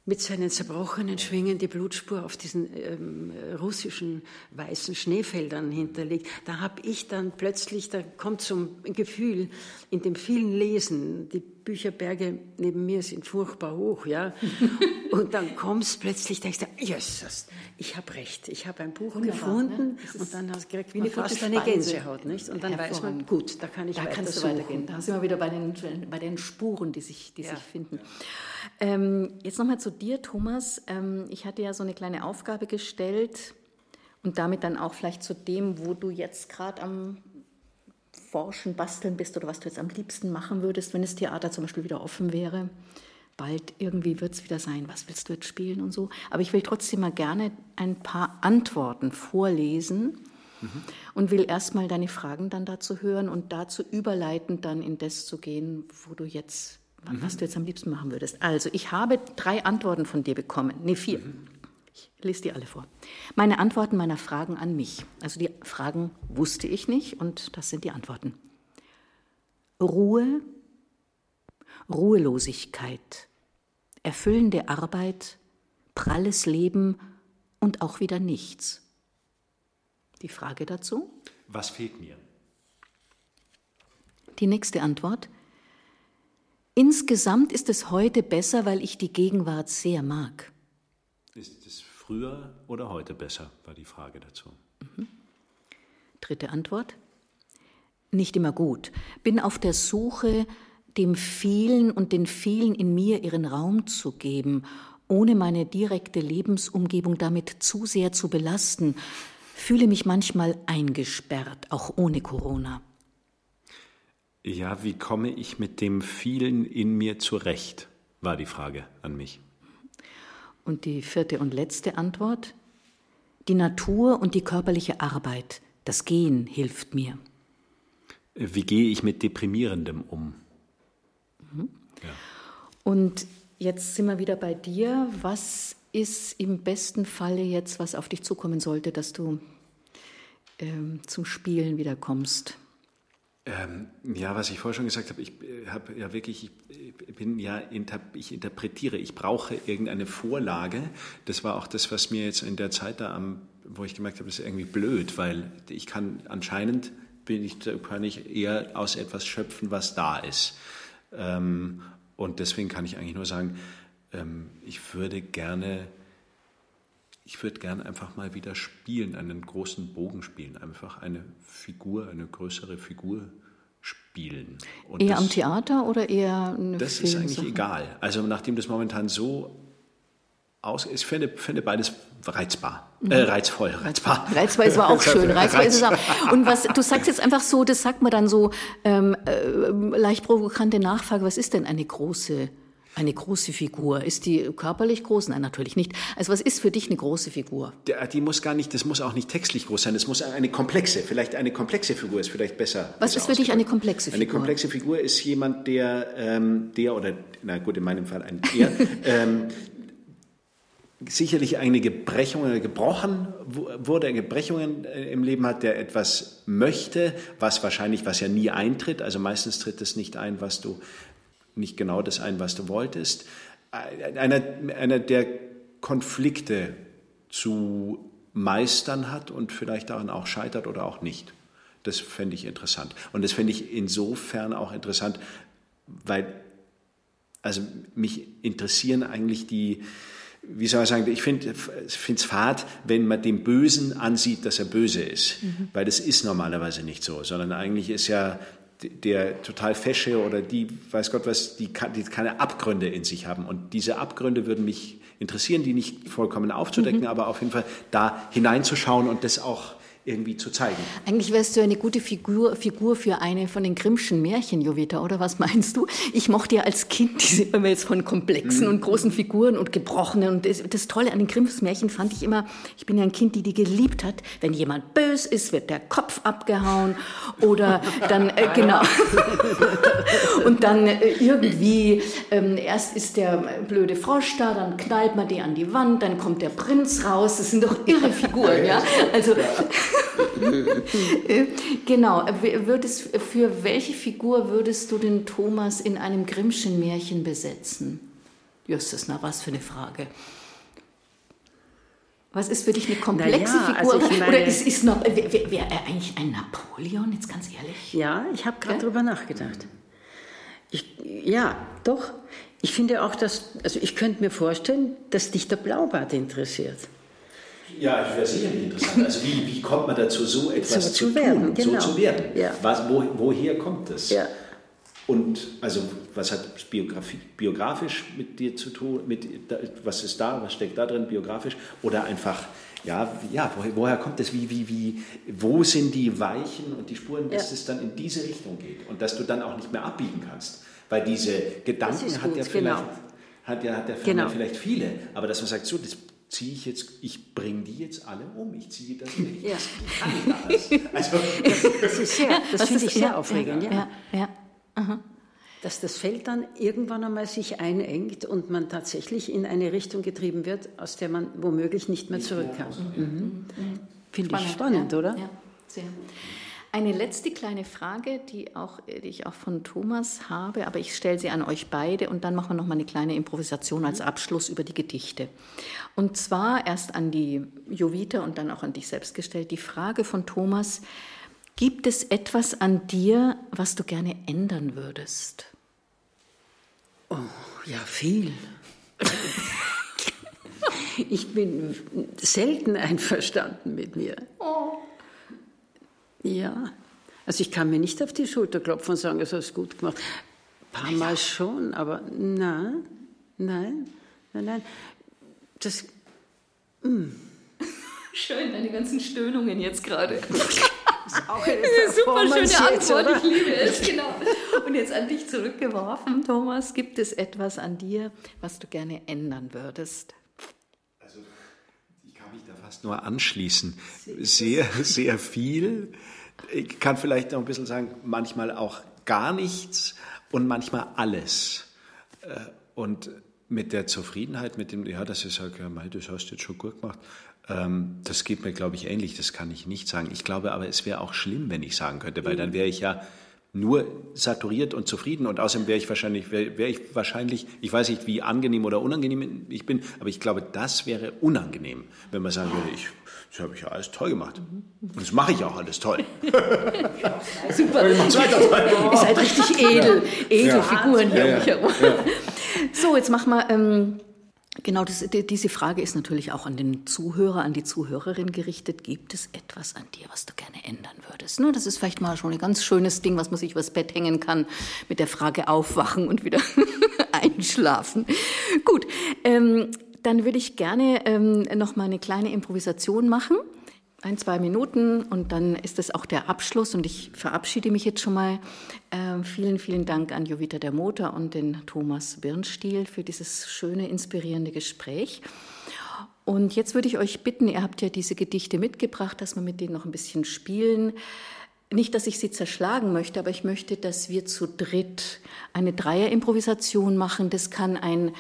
mit seinen zerbrochenen Schwingen die Blutspur auf diesen ähm, russischen weißen Schneefeldern hinterlegt. Da habe ich dann plötzlich, da kommt zum Gefühl in dem vielen Lesen, die Bücherberge neben mir sind furchtbar hoch, ja. Und dann kommst plötzlich, denkst du, Jesus, ich habe recht, ich habe ein Buch Wunderbar, gefunden ne? und dann hast du direkt wie fast eine Gänsehaut, nicht? Und dann weiß man, gut, da kann ich da weiter kannst du weitergehen. Da sind wir wieder bei den, bei den Spuren, die sich, die ja. sich finden. Ähm, jetzt nochmal zu dir, Thomas. Ähm, ich hatte ja so eine kleine Aufgabe gestellt und damit dann auch vielleicht zu dem, wo du jetzt gerade am Forschen, Basteln bist oder was du jetzt am liebsten machen würdest, wenn das Theater zum Beispiel wieder offen wäre. Bald irgendwie wird es wieder sein, was willst du jetzt spielen und so. Aber ich will trotzdem mal gerne ein paar Antworten vorlesen mhm. und will erstmal deine Fragen dann dazu hören und dazu überleitend dann in das zu gehen, wo du jetzt. Was du jetzt am liebsten machen würdest. Also, ich habe drei Antworten von dir bekommen. Nee, vier. Mhm. Ich lese die alle vor. Meine Antworten meiner Fragen an mich. Also die Fragen wusste ich nicht und das sind die Antworten. Ruhe, Ruhelosigkeit, erfüllende Arbeit, pralles Leben und auch wieder nichts. Die Frage dazu? Was fehlt mir? Die nächste Antwort. Insgesamt ist es heute besser, weil ich die Gegenwart sehr mag. Ist es früher oder heute besser, war die Frage dazu. Mhm. Dritte Antwort. Nicht immer gut. Bin auf der Suche, dem vielen und den vielen in mir ihren Raum zu geben, ohne meine direkte Lebensumgebung damit zu sehr zu belasten. Fühle mich manchmal eingesperrt, auch ohne Corona. Ja, wie komme ich mit dem vielen in mir zurecht, war die Frage an mich. Und die vierte und letzte Antwort, die Natur und die körperliche Arbeit, das Gehen hilft mir. Wie gehe ich mit Deprimierendem um? Mhm. Ja. Und jetzt sind wir wieder bei dir. Was ist im besten Falle jetzt, was auf dich zukommen sollte, dass du ähm, zum Spielen wieder kommst? Ähm, ja, was ich vorher schon gesagt habe, ich äh, habe ja wirklich, ich bin ja, ich interpretiere, ich brauche irgendeine Vorlage. Das war auch das, was mir jetzt in der Zeit da am, wo ich gemerkt habe, das ist irgendwie blöd, weil ich kann anscheinend bin ich, kann ich eher aus etwas schöpfen, was da ist. Ähm, und deswegen kann ich eigentlich nur sagen, ähm, ich würde gerne, ich würde gerne einfach mal wieder spielen, einen großen Bogen spielen, einfach eine Figur, eine größere Figur spielen. Und eher das, am Theater oder eher eine Das ist eigentlich egal. Also nachdem das momentan so aus, ich finde, finde beides reizbar, mhm. äh, reizvoll, reizbar. Reizbar ist aber auch schön. Reizbar ist es auch. Und was du sagst jetzt einfach so, das sagt man dann so ähm, äh, leicht provokante Nachfrage. Was ist denn eine große eine große Figur. Ist die körperlich groß? Nein, natürlich nicht. Also was ist für dich eine große Figur? Die, muss gar nicht, das muss auch nicht textlich groß sein. Das muss eine komplexe, vielleicht eine komplexe Figur ist vielleicht besser. Was ist für dich eine komplexe Figur? Eine komplexe Figur ist jemand, der, ähm, der oder, na gut, in meinem Fall ein er, ähm, sicherlich einige Brechungen gebrochen wurde, Gebrechungen äh, im Leben hat, der etwas möchte, was wahrscheinlich, was ja nie eintritt. Also meistens tritt es nicht ein, was du nicht genau das ein, was du wolltest. Einer, einer der Konflikte zu meistern hat und vielleicht daran auch scheitert oder auch nicht. Das fände ich interessant. Und das fände ich insofern auch interessant, weil also mich interessieren eigentlich die, wie soll man sagen, ich finde es fad, wenn man dem Bösen ansieht, dass er böse ist. Mhm. Weil das ist normalerweise nicht so, sondern eigentlich ist ja der total fesche oder die, weiß Gott was, die, die keine Abgründe in sich haben. Und diese Abgründe würden mich interessieren, die nicht vollkommen aufzudecken, mhm. aber auf jeden Fall da hineinzuschauen und das auch irgendwie zu zeigen. Eigentlich wärst du eine gute Figur, Figur für eine von den Grimmschen Märchen, Jovita, oder was meinst du? Ich mochte ja als Kind diese, wenn wir jetzt von komplexen mhm. und großen Figuren und gebrochenen und das, das, Tolle an den Grimms Märchen fand ich immer, ich bin ja ein Kind, die die geliebt hat, wenn jemand bös ist, wird der Kopf abgehauen oder dann, äh, genau, und dann äh, irgendwie, ähm, erst ist der blöde Frosch da, dann knallt man die an die Wand, dann kommt der Prinz raus, das sind doch irre Figuren, ja, also... genau. Würdest, für welche Figur würdest du den Thomas in einem Grimmschen Märchen besetzen? Justus, na was für eine Frage. Was ist für dich eine komplexe ja, Figur? Also meine, Oder ist, ist noch, wäre wär er eigentlich ein Napoleon, jetzt ganz ehrlich? Ja, ich habe gerade okay. drüber nachgedacht. Ich, ja, doch. Ich finde auch, dass, also ich könnte mir vorstellen, dass dich der Blaubart interessiert. Ja, das wäre sicherlich interessant. Also wie, wie kommt man dazu, so etwas so zu, zu werden, genau. so zu werden? Ja. Was, wo, woher kommt das? Ja. Und also was hat Biografie, biografisch mit dir zu tun? Mit, was ist da, was steckt da drin biografisch? Oder einfach, ja, ja woher, woher kommt das? Wie, wie, wie, wo sind die Weichen und die Spuren, dass ja. es dann in diese Richtung geht und dass du dann auch nicht mehr abbiegen kannst? Weil diese Gedanken hat ja, vielleicht, genau. hat ja, hat ja genau. vielleicht viele, aber dass man sagt, so, das ziehe ich jetzt, ich bringe die jetzt alle um, ich ziehe das nicht. Ja. Das, also, das, das, ist sehr, das finde ich sehr ja, aufregend, ja. ja, ja. Aha. Dass das Feld dann irgendwann einmal sich einengt und man tatsächlich in eine Richtung getrieben wird, aus der man womöglich nicht mehr zurück kann. Mhm. Mhm. Finde ich spannend, oder? Ja, sehr. Eine letzte kleine Frage, die, auch, die ich auch von Thomas habe, aber ich stelle sie an euch beide und dann machen wir noch mal eine kleine Improvisation als Abschluss über die Gedichte. Und zwar erst an die Jovita und dann auch an dich selbst gestellt. Die Frage von Thomas, gibt es etwas an dir, was du gerne ändern würdest? Oh, ja, viel. ich bin selten einverstanden mit mir. Oh. Ja, also ich kann mir nicht auf die Schulter klopfen und sagen, es hast gut gemacht. Ein paar Mal schon, aber nein, nein, nein, nein. Das. Mm. Schön, deine ganzen Stöhnungen jetzt gerade. Das ist auch eine, eine super schöne Antwort, jetzt, ich liebe es, genau. Und jetzt an dich zurückgeworfen, Thomas, gibt es etwas an dir, was du gerne ändern würdest? Also, ich kann mich da fast nur anschließen. Sehr, sehr viel. Ich kann vielleicht noch ein bisschen sagen, manchmal auch gar nichts und manchmal alles. Äh, und mit der Zufriedenheit, mit dem, ja, dass ich sage, ja, mei, das hast du jetzt schon gut gemacht, ähm, das geht mir, glaube ich, ähnlich. Das kann ich nicht sagen. Ich glaube aber, es wäre auch schlimm, wenn ich sagen könnte, weil dann wäre ich ja nur saturiert und zufrieden und außerdem wäre ich wahrscheinlich, wäre wär ich wahrscheinlich, ich weiß nicht, wie angenehm oder unangenehm ich bin, aber ich glaube, das wäre unangenehm, wenn man sagen würde, ich, das habe ich ja alles toll gemacht. Und das mache ich auch alles toll. Super. Ihr seid richtig edel, edel ja. Figuren hier ja, ja. ja. So, jetzt machen wir. Ähm Genau, das, diese Frage ist natürlich auch an den Zuhörer, an die Zuhörerin gerichtet. Gibt es etwas an dir, was du gerne ändern würdest? Ne, das ist vielleicht mal schon ein ganz schönes Ding, was man sich übers Bett hängen kann, mit der Frage aufwachen und wieder einschlafen. Gut, ähm, dann würde ich gerne ähm, noch mal eine kleine Improvisation machen ein, zwei Minuten und dann ist das auch der Abschluss und ich verabschiede mich jetzt schon mal. Äh, vielen, vielen Dank an Jovita der Motor und den Thomas Birnstiel für dieses schöne, inspirierende Gespräch. Und jetzt würde ich euch bitten, ihr habt ja diese Gedichte mitgebracht, dass wir mit denen noch ein bisschen spielen. Nicht, dass ich sie zerschlagen möchte, aber ich möchte, dass wir zu dritt eine Dreierimprovisation machen. Das kann ein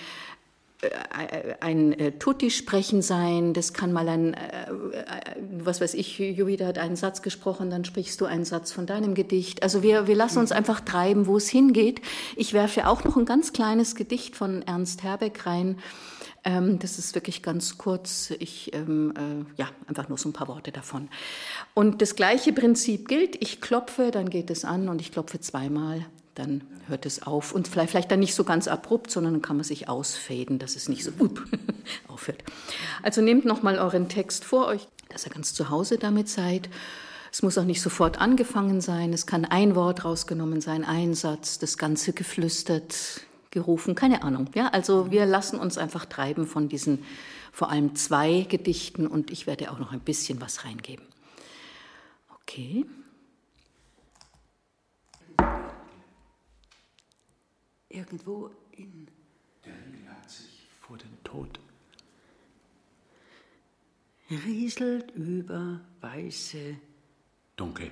ein äh, Tutti-Sprechen sein, das kann mal ein, äh, was weiß ich, Jovita hat einen Satz gesprochen, dann sprichst du einen Satz von deinem Gedicht. Also wir, wir lassen uns einfach treiben, wo es hingeht. Ich werfe auch noch ein ganz kleines Gedicht von Ernst Herbeck rein. Ähm, das ist wirklich ganz kurz. Ich, ähm, äh, ja, einfach nur so ein paar Worte davon. Und das gleiche Prinzip gilt. Ich klopfe, dann geht es an und ich klopfe zweimal dann hört es auf. Und vielleicht, vielleicht dann nicht so ganz abrupt, sondern dann kann man sich ausfaden, dass es nicht so up, aufhört. Also nehmt nochmal euren Text vor euch, dass ihr ganz zu Hause damit seid. Es muss auch nicht sofort angefangen sein. Es kann ein Wort rausgenommen sein, ein Satz, das Ganze geflüstert, gerufen, keine Ahnung. Ja, also wir lassen uns einfach treiben von diesen vor allem zwei Gedichten und ich werde auch noch ein bisschen was reingeben. Okay. Irgendwo in. Der Riegel hat sich vor den Tod. Rieselt über weiße. Dunkel.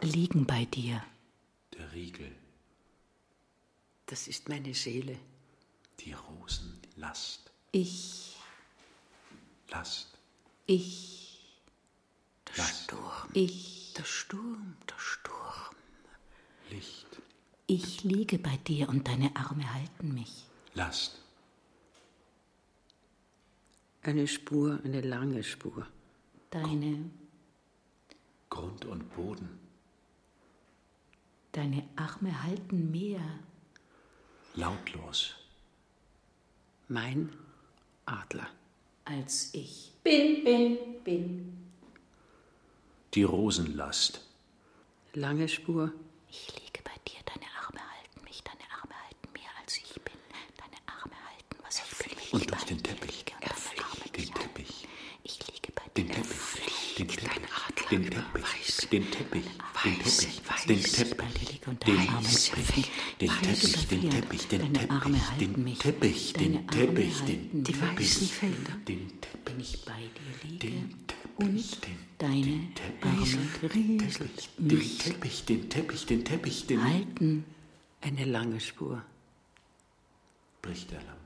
Liegen bei dir. Der Riegel. Das ist meine Seele. Die Rosenlast. Ich. Last. Ich. Der Last. Sturm. Ich. Der Sturm, der Sturm. Licht. Ich liege bei dir und deine Arme halten mich. Last. Eine Spur, eine lange Spur. Deine. Grund und Boden. Deine Arme halten mehr. Lautlos. Mein Adler. Als ich bin, bin, bin. Die Rosenlast. Lange Spur, ich liege bei dir, deine Arme halten mich, deine Arme halten mehr als ich bin. Deine Arme halten, was ich bin. Und durch den Teppich. Er fliegt. Den Teppich. Ich liege bei dir. Den Teppich. Den Teppich. Den Teppich. Den Teppich. Den Teppich. Den Teppich. Den Teppich. Den Teppich. Den Teppich. Den mich. Teppich. Den Teppich. Den Felder. Den Teppich. Wenn ich bei dir liege. Den und deine Arme rieselt den Teppich, den Teppich, den Teppich, den halten. Eine lange Spur. bricht der Lampe.